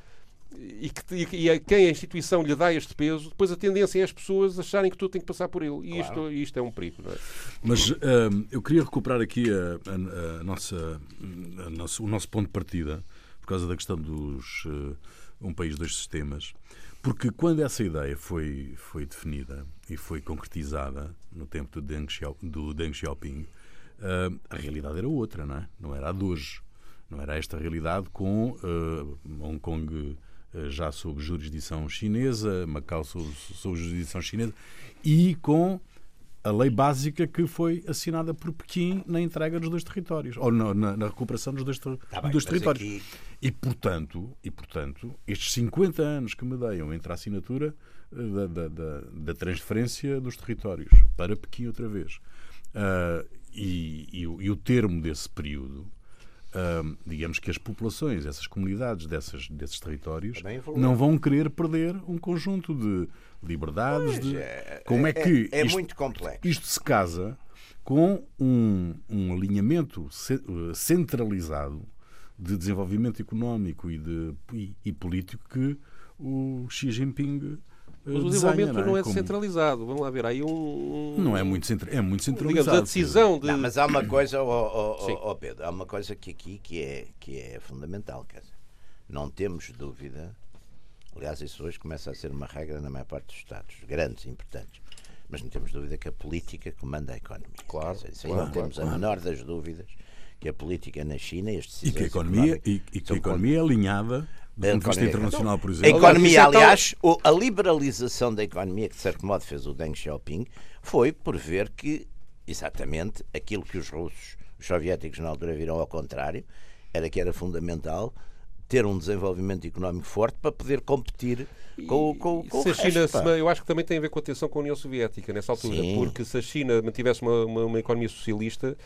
e, que, e a quem a instituição lhe dá este peso, depois a tendência é as pessoas acharem que tudo tem que passar por ele. E claro. isto, isto é um perigo. É? Mas uh, eu queria recuperar aqui a, a, a nossa, a nosso, o nosso ponto de partida, por causa da questão dos uh, um país, dois sistemas, Porque quando essa ideia foi, foi definida e foi concretizada no tempo do Deng, Xiao, do Deng Xiaoping, uh, a realidade era outra, não é? Não era a de hoje. Não era esta realidade com uh, Hong Kong uh, já sob jurisdição chinesa, Macau sob, sob jurisdição chinesa e com a lei básica que foi assinada por Pequim na entrega dos dois territórios, ou na, na, na recuperação dos dois, tá bem, territórios. Aqui... E, portanto, e, portanto, estes 50 anos que me deiam entre a assinatura eh, da, da, da, da transferência dos territórios para Pequim outra vez uh, e, e, e, o termo desse período, digamos que as populações, essas comunidades dessas, desses territórios, não vão querer perder um conjunto de liberdades. de... É, Como é, é que. É, isto, muito complexo. Isto se casa com um, um alinhamento eh, centralizado de desenvolvimento económico e, de, e, e político que o Xi Jinping o desenvolvimento não é, não é centralizado. Vamos lá ver. Aí um. Não é muito, centra... é muito centralizado. Digamos, a decisão de. Não, mas há uma coisa, oh, oh, oh, Pedro, há uma coisa que aqui que é, que é fundamental. Quer dizer, não temos dúvida Aliás, isso hoje começa a ser uma regra na maior parte dos Estados, grandes, importantes. Mas não temos dúvida que a política comanda a economia. Claro. Dizer, isso claro, não temos claro. a menor das dúvidas que a política na China e, e que a economia, e, e que a economia é alinhada do ponto de vista internacional, por exemplo. A economia, aliás, a liberalização da economia, que de certo modo fez o Deng Xiaoping, foi por ver que, exatamente, aquilo que os russos, os soviéticos na altura viram ao contrário, era que era fundamental ter um desenvolvimento económico forte para poder competir com, com, com se a China, se, eu acho que também tem a ver com a tensão com a União Soviética nessa altura, Sim. porque se a China mantivesse uma, uma, uma economia socialista,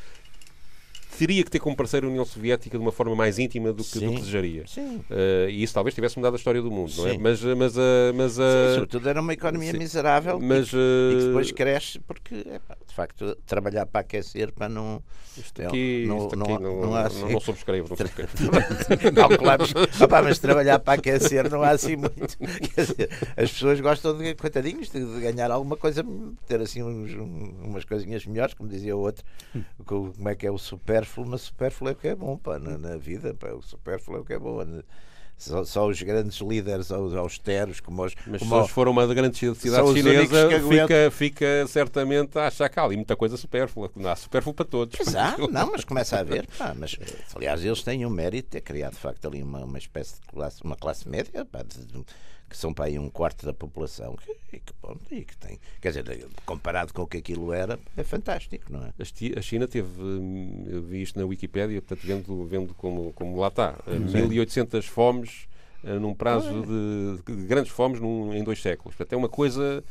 teria que ter como parceiro a União Soviética de uma forma mais íntima do que, do que desejaria. Sim. Uh, e isso talvez tivesse mudado a história do mundo, não é? Mas, mas, uh, mas uh, Sim, sobretudo era uma economia Sim. miserável mas, e, e, que depois cresce porque, epá, de facto, trabalhar para aquecer para não. Isto aqui, não, isto aqui não, não, não, há assim, não, subscrevo. Não, subscrevo. não claro, opa, mas trabalhar para aquecer não há assim muito. Dizer, as pessoas gostam de, coitadinhos, de, de, ganhar alguma coisa, ter assim uns, umas coisinhas melhores, como dizia o outro, como é que é o supérfluo, mas supérfluo é o que é bom pá, na, na vida, pá, o supérfluo é o que é bom. Só, só, os grandes líderes os austeros, como os. Mas como se for uma grande cidade chinesa, fica, fica certamente a achar que há ali muita coisa supérflua. Não há supérfluo para todos. Há, não, mas começa a haver. Pá, mas, aliás, eles têm o mérito de ter criado, de facto, ali uma, uma espécie de classe, uma classe média, pá, de, de, que são para aí um quarto da população e que, bom, e que tem, quer dizer, comparado com o que aquilo era, é fantástico, não é? A China teve, hum, eu vi isto na Wikipédia, portanto, vendo, vendo como, como lá está, 1800 fomes eh, num prazo de, de, grandes fomes num, em dois séculos. Portanto, é uma coisa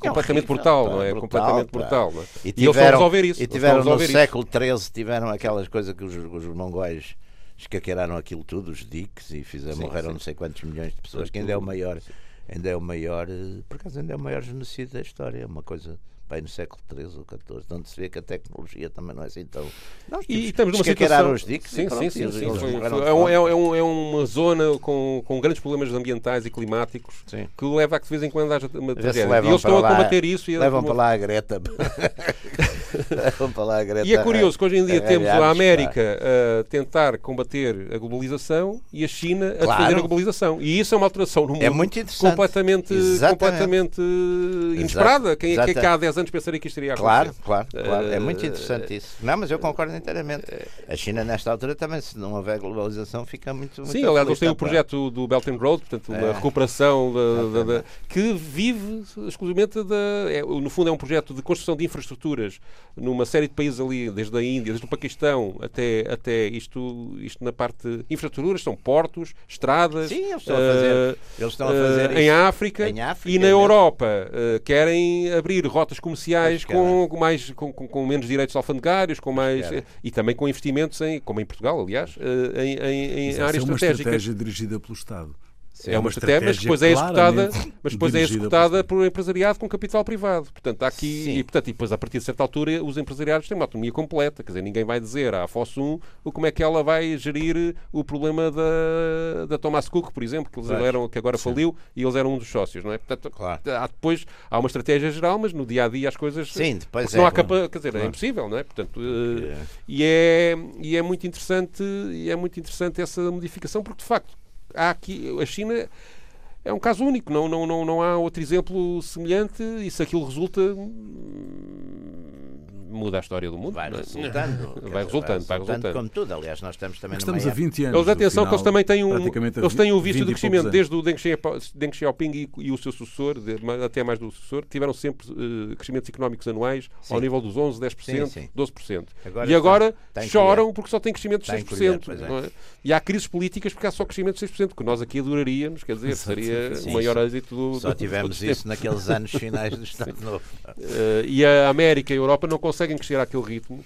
completamente é brutal, não é? Brutal, completamente brutal. Não é? E, tiveram, e eles a resolver isso. E tiveram no século XIII tiveram aquelas coisas que os, os mongóis escaqueiraram aquilo tudo, os diques, e fizeram, sim, morreram sim. não sei quantos milhões de pessoas, que ainda é o maior, ainda é o maior, por acaso ainda é o maior genocídio da história, é uma coisa bem no século XIII ou XIV, onde se vê que a tecnologia também não é assim tão. Nós e, estamos numa situação. os diques sim, sim, sim, sim, é, é, é, uma zona com, com grandes problemas ambientais e climáticos que leva a que de vez em quando haja uma tragédia. E eles estão a combater isso. E levam para lá a Greta. a Greta. E é curioso que hoje em dia temos a América a tentar combater a globalização e a China a claro. defender a globalização. E isso é uma alteração no é mundo é muito interessante. completamente, completamente inesperada. Quem é que há 10 anos anos pensaria que isto iria acontecer. Claro, claro, claro. É muito interessante isso. Não, mas eu concordo inteiramente. A China, nesta altura, também, se não houver globalização, fica muito. muito Sim, aliás, eles têm o projeto do Belt and Road, portanto, uma é. recuperação da, da, da, que vive exclusivamente da. É, no fundo, é um projeto de construção de infraestruturas numa série de países ali, desde a Índia, desde o Paquistão até, até isto, isto na parte de infraestruturas, são portos, estradas. Sim, eles estão a fazer, uh, eles estão a fazer uh, em, África, em África e na Europa uh, querem abrir rotas comerciais com, com, mais, com, com, menos direitos alfandegários, com mais, e também com investimentos, em, como em Portugal, aliás, eh, em, em, em áreas é uma estratégia dirigida pelo Estado. É uma estratégia, mas depois é executada, mas depois é executada por um empresariado com capital privado. Portanto, há aqui e, portanto, e depois a partir de certa altura os empresariados têm uma autonomia completa, quer dizer, ninguém vai dizer à Fossum como é que ela vai gerir o problema da, da Thomas Cook, por exemplo, que eles eram que agora Sim. faliu e eles eram um dos sócios, não é? Portanto, claro. há depois há uma estratégia geral, mas no dia a dia as coisas Sim, depois é, não há capa, quer dizer, é claro. é impossível, não é? Portanto, uh, e é e é muito interessante, e é muito interessante essa modificação porque de facto há aqui a China é um caso único, não, não, não, não há outro exemplo semelhante e se aquilo resulta hum, muda a história do mundo. Vai é? resultando. Vai quer dizer, resultando, vai resultando. Como tudo. Aliás, nós estamos também Estamos numa a 20 anos. Eles, atenção, final, que eles também têm um, eles têm um 20 vício de crescimento, desde o Deng, Xiaoping e, e o seu sucessor, de- até mais do sucessor, tiveram sempre eh, crescimentos económicos anuais ao Sim. nível dos 11, 10%, Sim, sim. 12%. Agora e agora está- choram porque só têm crescimento de Está a 6%. encolher, pois é. é? E há crises políticas porque há só crescimento de 6%, que nós aqui adoraríamos, quer dizer, seria o maior êxito do. Só tivemos do isso naqueles anos finais do Estado Novo. Eh, e a América e a Europa não conseguem crescer àquele ritmo.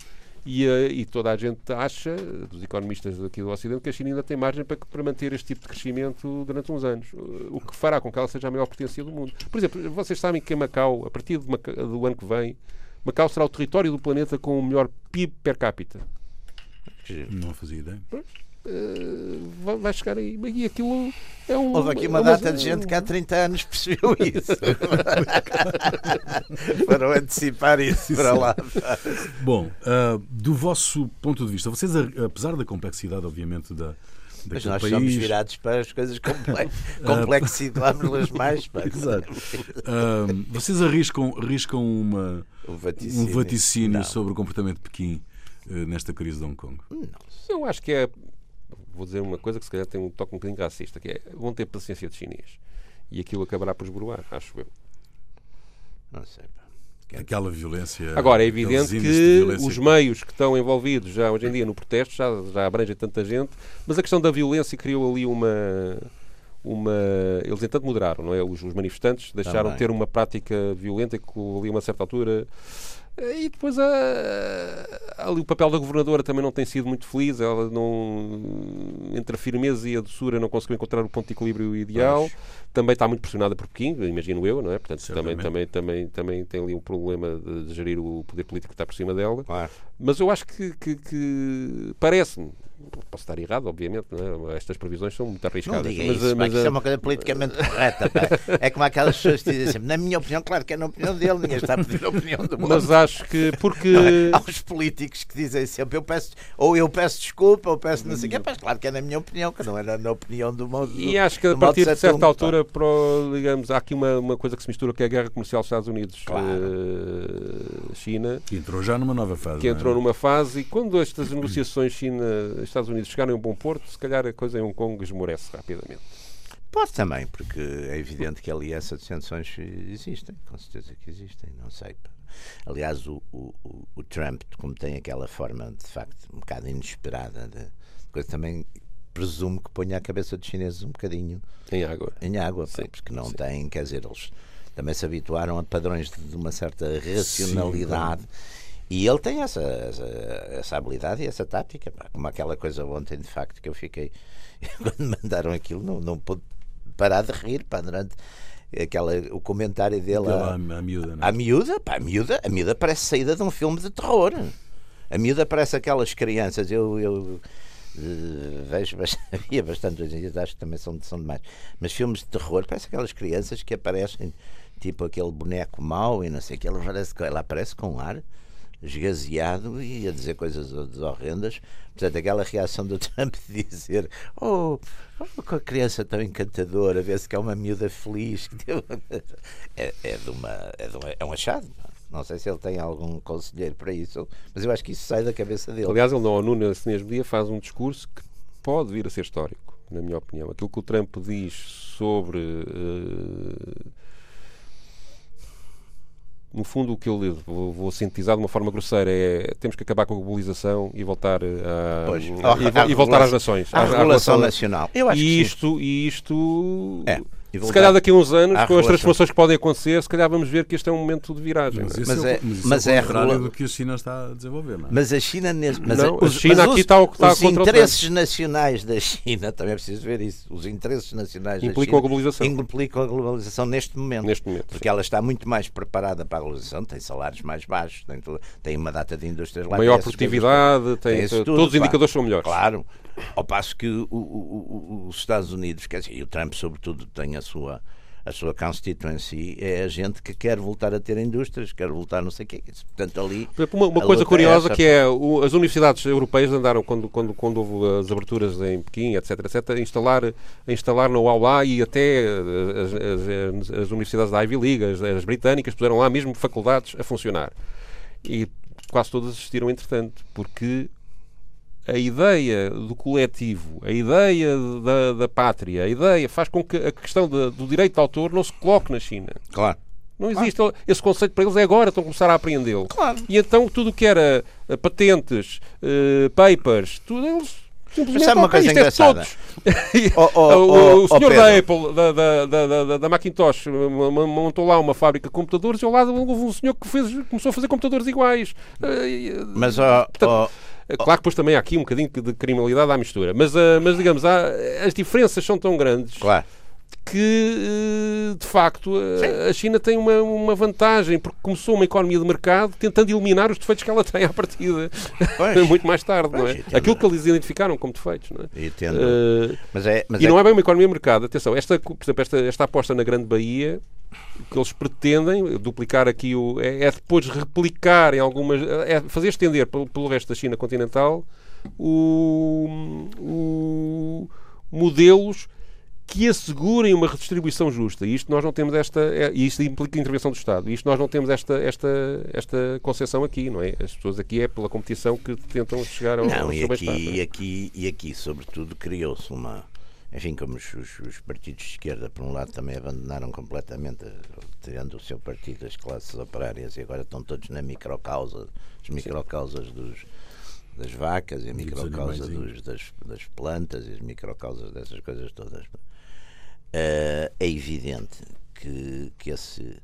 E, eh, e toda a gente acha, dos economistas aqui do Ocidente, que a China ainda tem margem para, para manter este tipo de crescimento durante uns anos. O que fará com que ela seja a maior potência do mundo. Por exemplo, vocês sabem que em Macau, a partir de Maca- do ano que vem, Macau será o território do planeta com o melhor PIB per capita. Não fazia ideia. Eh, vai- vai chegar aí. E aquilo é um. Houve aqui uma é data de gente que há 30 anos percebeu isso. Para antecipar isso para lá. Bom, ah, do vosso ponto de vista, vocês, apesar da complexidade, obviamente, da, Mas nós país... somos virados para as coisas complexas. Complexitámos-las mais. Exato. Ah, vocês arriscam, arriscam uma, um vaticínio. vaticínio Não. sobre o comportamento de Pequim eh, nesta crise de Hong Kong? Eu acho que é. Vou dizer uma coisa que se calhar tem um toque um bocadinho racista, que é vão ter paciência de chinês. E aquilo acabará por esboroar, acho eu. Não sei. Aquela violência. Agora, é evidente que os meios que estão envolvidos já hoje em dia no protesto já, já abrangem tanta gente, mas a questão da violência criou ali uma. uma eles, entanto, moderaram, não é? Os, os manifestantes deixaram de ter uma prática violenta que ali a uma certa altura. E depois a, ali o papel da governadora também não tem sido muito feliz. Ela não. Entre a firmeza e a doçura não conseguiu encontrar o ponto de equilíbrio ideal. Também está muito pressionada por Pequim, imagino eu, não é? Portanto, também, também, também, também tem ali um problema de, de gerir o poder político que está por cima dela. Claro. Mas eu acho que, que- que parece-me, posso estar errado, obviamente, não é? estas previsões são muito Não arriscadas. diga mas, isso, mas, que isso é uma coisa politicamente correta. pá. É como aquelas pessoas que dizem sempre, na minha opinião, claro que é na opinião dele, ninguém está a pedir a opinião do mundo. mas acho que porque. Não é? Há uns políticos que dizem sempre, eu peço, ou eu peço desculpa, ou peço não sei o quê, mas claro que é na minha opinião, que não é na, na opinião do modo. E acho que a partir de certa altura, para, o- digamos, há aqui uma, uma coisa que se mistura que é a guerra comercial dos Estados Unidos-China, Que entrou já numa nova fase. que não é? entrou numa fase e quando estas negociações China-Estados Unidos chegarem a um bom porto, se calhar a coisa em Hong Kong esmorece rapidamente. Pode também, porque é evidente que ali essas tensões existem, com certeza que existem, não sei. Aliás, o, o, o- Trump, como tem aquela forma de facto um bocado inesperada, de coisa também presumo que ponha a cabeça dos chineses um bocadinho Em água. em água, Sim, porque não sim. têm, quer dizer, eles também se habituaram a padrões de, de uma certa racionalidade. E ele tem essa, essa, essa habilidade e essa tática, como aquela coisa ontem, de facto, que eu fiquei. Quando mandaram aquilo, não, não pude parar de rir pá, durante aquela, o comentário dele à, à, miúda, não é? à miúda. Pá, a miúda. A miúda parece saída de um filme de terror. A miúda parece aquelas crianças. Eu. eu eh, vejo havia bastante hoje em dia, acho que também são, são demais. Mas filmes de terror, parece aquelas crianças que aparecem, tipo aquele boneco mau e não sei o que, ela aparece, com- ela aparece com um ar esgazeado e a dizer coisas horrendas. Portanto, aquela reação do Trump de dizer: Oh, oh com a criança tão encantadora, vê-se que é uma miúda feliz. que deu-" É, é, de uma, é, de uma- é um achado. Não sei se ele tem algum conselheiro para isso, mas eu acho que isso sai da cabeça dele. Aliás, ele na ONU, nesse mesmo dia, faz um discurso que pode vir a ser histórico, na minha opinião. Aquilo que o Trump diz sobre. eh, no fundo, o que ele vou, vou sintetizar de uma forma grosseira é temos que acabar com a globalização e voltar a, Pois. e, vo- À e voltar às nações. à à- à regulação relação- nacional. Eu acho e que sim. isto, e isto É. E se calhar daqui a uns anos, com as transformações que podem acontecer, se calhar vamos ver que este é um momento de viragem. Mas é? Mas é, é- o- mas isso mas é é do que a China está a desenvolver, não é? Mas a China, nesse- mas Não, a- a China mas aqui os, está o- está os interesses nacionais da China, também é preciso ver isso. Os interesses nacionais Implicam da China a globalização. implicam a globalização neste momento. Neste momento. Porque ela está muito mais preparada para a globalização, tem salários mais baixos, tem, tudo- tem uma data de indústrias lá. Maior tem produtividade, coisas, tem, isso tudo, todos os indicadores são melhores. Claro. Ao passo que o- o- os Estados Unidos, quer dizer, e o Trump, sobretudo, tem a sua, a sua constituency é a gente que quer voltar a ter indústrias, quer voltar não sei o quê. Portanto, ali. Uma, uma coisa curiosa é que é o, as universidades europeias andaram, quando, quando, quando houve as aberturas em Pequim, etc., etc., a instalar, a instalar no lá e até as, as, as, universidades da Ivy League, as, as britânicas, puseram lá mesmo faculdades a funcionar. E quase todas existiram, entretanto, porque a ideia do coletivo, a ideia da, da pátria, a ideia faz com que a questão de, do direito de autor não se coloque na China. Claro. Não existe. Claro. Esse conceito para eles é agora, estão a começar a apreendê-lo. Claro. E então tudo o que era uh, patentes, uh, papers, tudo eles Simplesmente, sabe uma coisa é engraçada? É oh, oh, o, o senhor da Apple, da, da, da, da, da Macintosh, montou lá uma fábrica de computadores e ao lado houve um senhor que fez, começou a fazer computadores iguais. Mas, oh, Portanto, Claro que depois também há aqui um bocadinho de criminalidade à mistura, mas, uh, mas digamos, há, as diferenças são tão grandes claro. que, uh, de facto, a, a China tem uma, uma vantagem, porque começou uma economia de mercado tentando eliminar os defeitos que ela tem à partida, muito mais tarde, pois, não é? Aquilo que eles identificaram como defeitos, não é? Entendo. Uh, mas é, mas e é... não é bem uma economia de mercado, atenção, esta, por exemplo, esta, esta aposta na Grande Bahia o que eles pretendem, duplicar aqui o. É, é depois replicar em algumas. É fazer estender pelo, pelo resto da China continental o, o, modelos que assegurem uma redistribuição justa. E isto nós não temos esta. É, e isto implica intervenção do Estado. E isto nós não temos esta, esta, esta concepção aqui, não é? As pessoas aqui é pela competição que tentam chegar ao, não, ao e seu aqui, e aqui E aqui, sobretudo, criou-se uma enfim, como os, os, os, partidos de esquerda, por um lado, também abandonaram completamente, tirando o seu partido, as classes operárias, e agora estão todos na microcausa, as microcausas dos, das vacas e a microcausa dos, das, das plantas e as microcausas dessas coisas todas. Uh, é evidente que, que esse.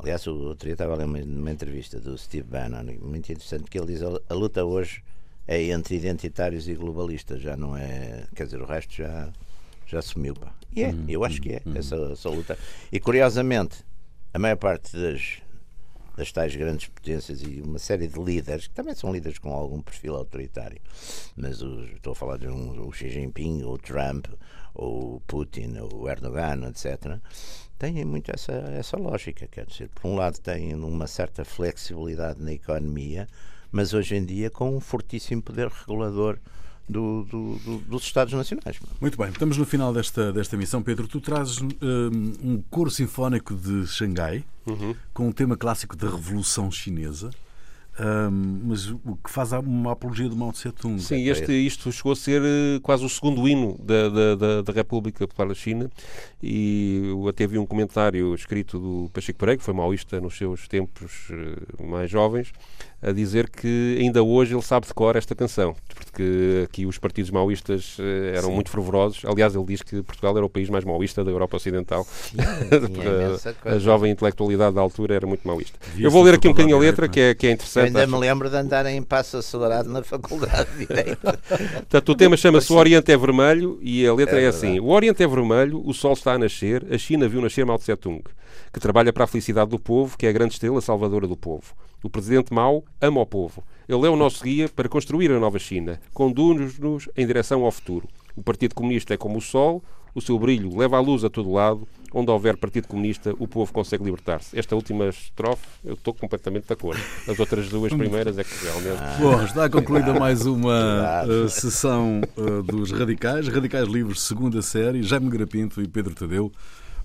Aliás, o outro dia estava a ler uma, uma entrevista do Steve Bannon, muito interessante, que ele diz: a, a luta hoje é entre identitários e globalistas, já não é. Quer dizer, o resto já já sumiu. Pá. E é, uhum, eu acho que é, uhum. essa, essa luta. E curiosamente, a maior parte das, das tais grandes potências e uma série de líderes, que também são líderes com algum perfil autoritário, mas os, estou a falar de um, o Xi Jinping, o Trump, o Putin, o Erdogan, etc., têm muito essa, essa lógica. Quer dizer, por um lado, têm uma certa flexibilidade na economia, mas hoje em dia com um fortíssimo poder regulador do, do, do, dos Estados Nacionais. Muito bem, estamos no final desta, desta missão. Pedro, tu trazes um, um coro sinfónico de Xangai uhum. com um tema clássico da Revolução Chinesa. Um, mas o que faz uma apologia de Mao Tse Tung. Sim, este, isto chegou a ser eh, quase o segundo hino da, da, da, da República Popular da China e até vi um comentário escrito do Pacheco Pereira, que foi maoísta nos seus tempos eh, mais jovens, a dizer que ainda hoje ele sabe de cor esta canção, porque aqui os partidos maoístas eh, eram Sim. muito fervorosos. Aliás, ele diz que Portugal era o país mais maoísta da Europa Ocidental. Sim, a, a, jovem intelectualidade da altura era muito maoísta. Eu vou ler aqui um bocadinho a letra, que é, que é interessante. Eu ainda acho. me lembro de andar em passo acelerado na faculdade de Direito. Portanto, o tema chama-se O Oriente é Vermelho e a letra é, é assim. O Oriente é vermelho, o sol está a nascer, a China viu nascer Mao Tse-tung, que trabalha para a felicidade do povo, que é a grande estrela salvadora do povo. O presidente Mao ama o povo. Ele é o nosso guia para construir a nova China. Conduz-nos em direção ao futuro. O Partido Comunista é como o sol, o seu brilho leva a luz a todo lado. Onde houver Partido Comunista, o povo consegue libertar-se. Esta última estrofe, eu estou completamente de acordo. As outras duas primeiras é que realmente. Bom, está concluída mais uma uh, sessão uh, dos Radicais. Radicais Livres, segunda série. Jaime Grapinto e Pedro Tadeu.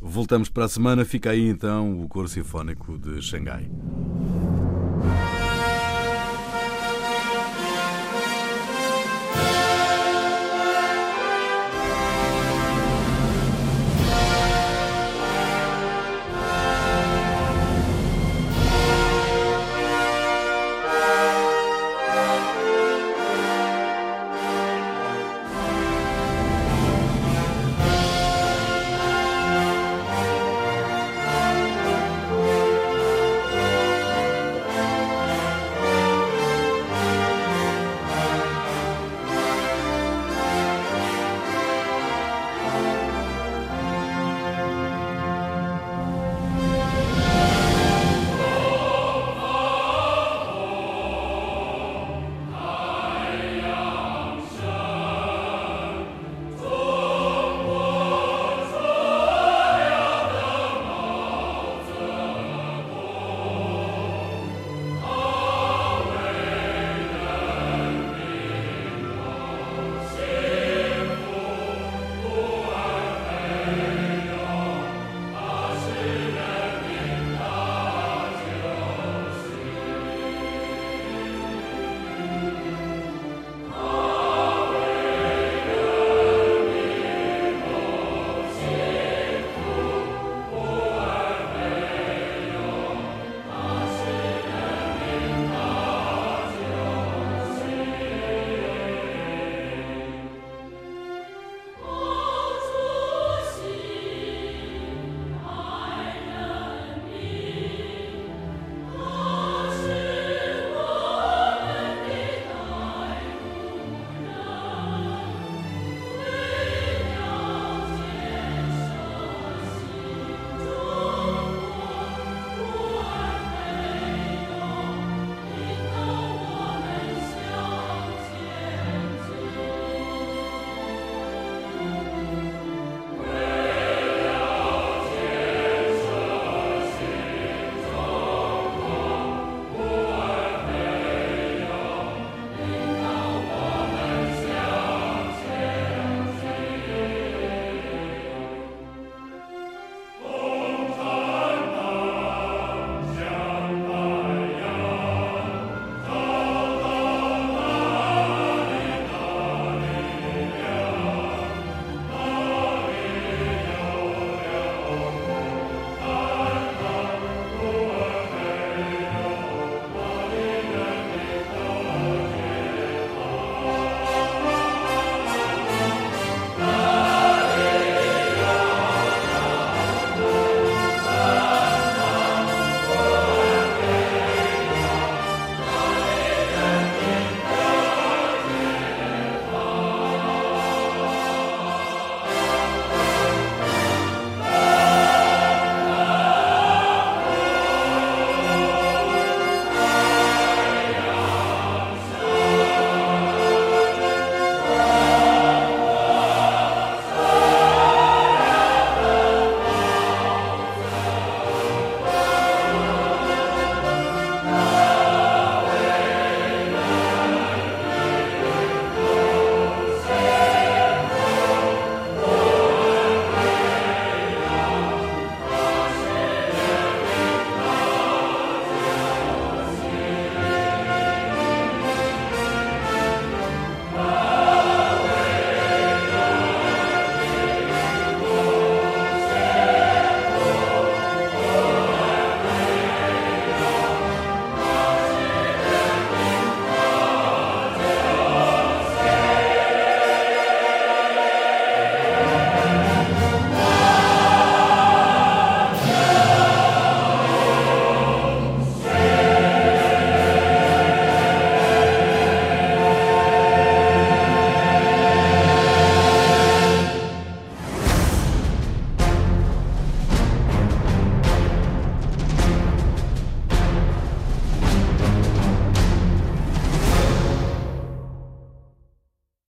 Voltamos para a semana. Fica aí então o Coro Sinfónico de Xangai.